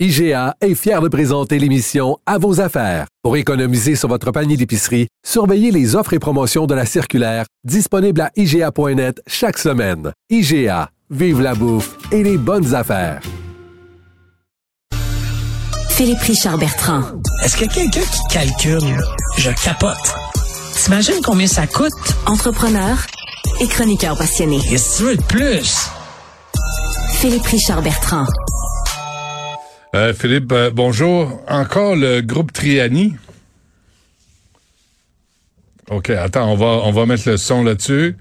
IGA est fier de présenter l'émission À vos affaires. Pour économiser sur votre panier d'épicerie, surveillez les offres et promotions de la circulaire disponible à IGA.net chaque semaine. IGA, vive la bouffe et les bonnes affaires. Philippe Richard Bertrand. Est-ce que quelqu'un qui calcule, je capote. T'imagines combien ça coûte? Entrepreneur et chroniqueur passionné. Qu'est-ce que tu veux de plus? Philippe Richard Bertrand. Euh, Philippe, euh, bonjour. Encore le groupe Triani? OK, attends, on va, on va mettre le son là-dessus.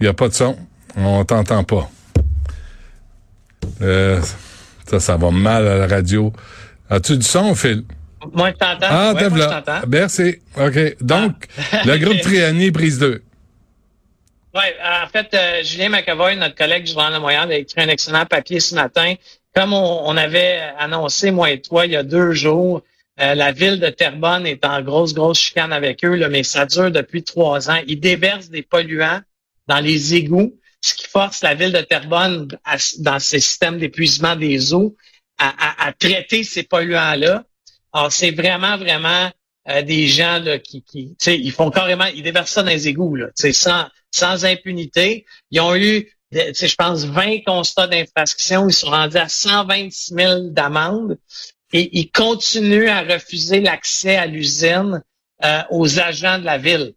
Il n'y a pas de son. On t'entend pas. Euh, ça, ça va mal à la radio. As-tu du son, Phil? Moi, je t'entends. Ah, Ouais, moi, je t'entends. Merci. OK. Donc, Ah. le groupe Triani, prise 2. Oui, en fait, euh, Julien McAvoy, notre collègue du Journal de Montréal, a écrit un excellent papier ce matin. Comme on, on avait annoncé, moi et toi, il y a deux jours, euh, la ville de Terrebonne est en grosse, grosse chicane avec eux, là, mais ça dure depuis trois ans. Ils déversent des polluants dans les égouts, ce qui force la ville de Terrebonne, à- dans ses systèmes d'épuisement des eaux, à, à- à traiter ces polluants-là. Alors, c'est vraiment, vraiment euh, des gens là, qui, qui ils font carrément, ils déversent ça dans les égouts, là, sans, sans impunité. Ils ont eu, je pense, 20 constats d'infraction. Ils sont rendus à 126 000 d'amende et ils continuent à refuser l'accès à l'usine euh, aux agents de la ville.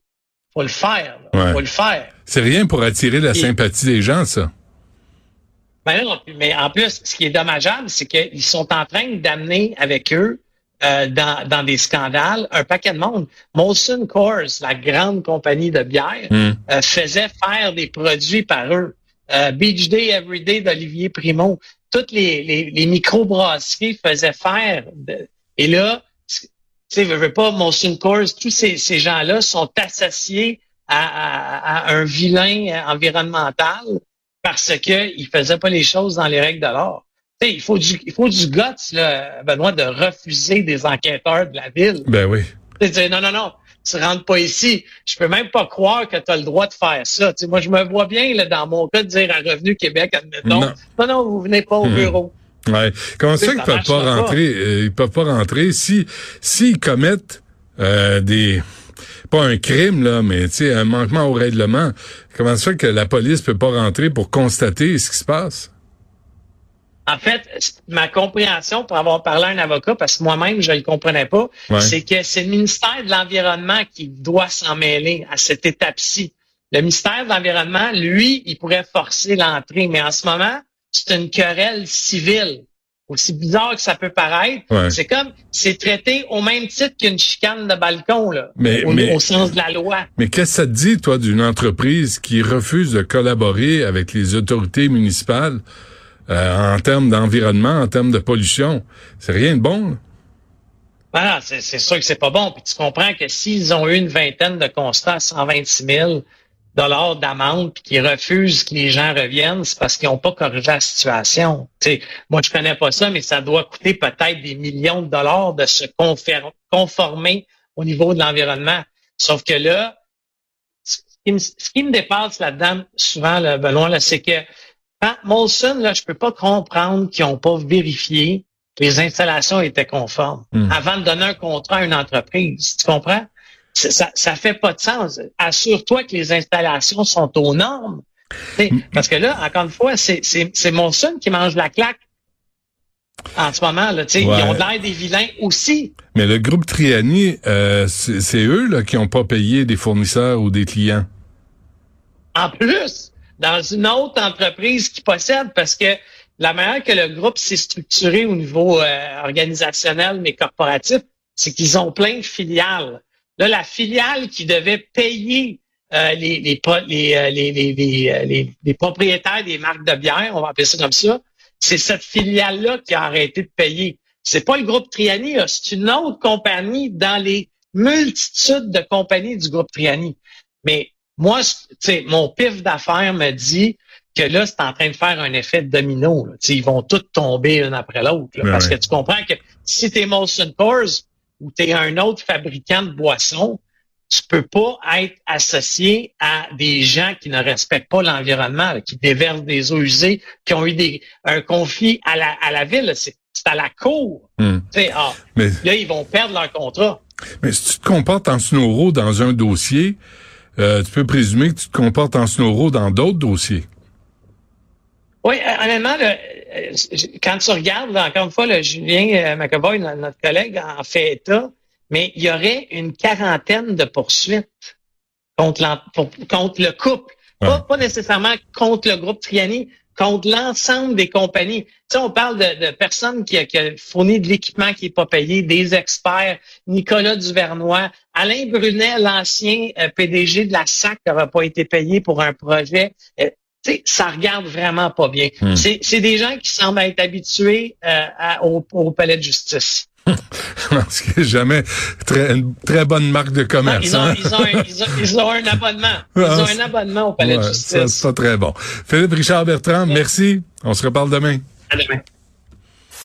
Faut le faire. là. Ouais. Faut le faire. C'est rien pour attirer la Et- sympathie des gens, ça. Ben non, mais en plus, ce qui est dommageable, c'est qu'ils sont en train d'amener avec eux euh, dans, dans des scandales un paquet de monde. Molson Coors, la grande compagnie de bière, Hmm. euh, faisait faire des produits par eux. Euh, Beach Day Everyday d'Olivier Primo, toutes les, les, les microbrasseries faisaient faire. de- et là, tu sais, veux, veux pas, Molson Coors, tous ces, ces gens-là sont associés à, à- à un vilain environnemental parce que ils faisaient pas les choses dans les règles de l'art. Tu sais, il faut du, il faut du guts, là, Benoît, de refuser des enquêteurs de la ville. Ben oui. Non, non, non, tu rentres pas ici. Je peux même pas croire que tu as le droit de faire ça. Tu sais, moi, je me vois bien, là, dans mon cas, de dire à Revenu Québec, admettons, Non. non, non, vous venez pas au Mhm. bureau. Ouais. Comment ça qu'ils peuvent pas pas. rentrer? euh, ils peuvent pas rentrer si s'ils commettent euh, des pas un crime là, mais tu un manquement au règlement. Comment ça fait que la police peut pas rentrer pour constater ce qui se passe? En fait, ma compréhension, pour avoir parlé à un avocat, parce que moi-même, je ne le comprenais pas, Ouais. c'est que c'est le ministère de l'Environnement qui doit s'en mêler à cette étape-ci. Le ministère de l'Environnement, lui, il pourrait forcer l'entrée, mais en ce moment, c'est une querelle civile. Aussi bizarre que ça peut paraître, Ouais. c'est comme, c'est traité au même titre qu'une chicane de balcon, là, Mais- au, mais- au sens de la loi. Mais qu'est-ce que ça te dit, toi, d'une entreprise qui refuse de collaborer avec les autorités municipales euh, en termes d'environnement, en termes de pollution? C'est rien de bon. là. Voilà, c'est sûr que c'est pas bon. Puis tu comprends que s'ils ont eu une vingtaine de constats à 126 000 dollars d'amende, puis qu'ils refusent que les gens reviennent, c'est parce qu'ils n'ont pas corrigé la situation. Moi, je connais pas ça, mais ça doit coûter peut-être des millions de dollars de se conformer au niveau de l'environnement. Sauf que là, ce qui me, ce qui me dépasse là-dedans, souvent, là, Benoît, là, c'est que quand Molson, là, je peux pas comprendre qu'ils n'ont pas vérifié que les installations étaient conformes Hmm. avant de donner un contrat à une entreprise. Tu comprends? Ça, ça fait pas de sens. Assure-toi que les installations sont aux normes. Sais, Parce que là, encore une fois, c'est, c'est, c'est Molson qui mange la claque en ce moment. Là, tu sais. Ouais. Ils ont l'air des vilains aussi. Mais le groupe Triani, euh, c'est c'est eux là, qui ont pas payé des fournisseurs ou des clients. En plus, dans une autre entreprise qui possède, parce que la manière que le groupe s'est structuré au niveau euh, organisationnel mais corporatif, c'est qu'ils ont plein de filiales. Là, la filiale qui devait payer euh, les, les, les, les, propriétaires des marques de bière, on va appeler ça comme ça, c'est cette filiale-là qui a arrêté de payer. C'est pas le groupe Triani, c'est une autre compagnie dans les multitudes de compagnies du groupe Triani. Mais moi, mon pif d'affaires me dit que là, c'est en train de faire un effet de domino. Ils vont tous tomber l'un après l'autre. parce que tu comprends que si tu es Molson Coors ou tu es un autre fabricant de boissons, tu peux pas être associé à des gens qui ne respectent pas l'environnement, qui déversent des eaux usées, qui ont eu des, un conflit à la, à la ville. C'est à la cour. Hmm. Ah, mais, là, ils vont perdre leur contrat. Mais si tu te comportes en snowro dans un dossier, euh, tu peux présumer que tu te comportes en snowro dans d'autres dossiers. Oui, euh, honnêtement, euh, quand tu regardes, encore une fois, le Julien McAvoy, notre collègue, en fait état, mais il y aurait une quarantaine de poursuites contre, contre le couple. Pas, nécessairement contre le groupe Triani, contre l'ensemble des compagnies. Tu sais, on parle de, personnes qui, qui ont fourni de l'équipement qui n'est pas payé, des experts, Nicolas Duvernois, Alain Brunet, l'ancien euh, PDG de la SAC qui n'avait pas été payé pour un projet. Euh, tu sais, ça regarde vraiment pas bien. Hmm. C'est des gens qui semblent être habitués euh, au, au palais de justice. Ce jamais très, une très bonne marque de commerce. ils, ont, hein? ils, ont, ils, ont, ils, ont, un abonnement. Ils ont un abonnement au Palais de Justice. C'est pas très bon. Philippe Richard Bertrand, merci. On se reparle demain. À demain.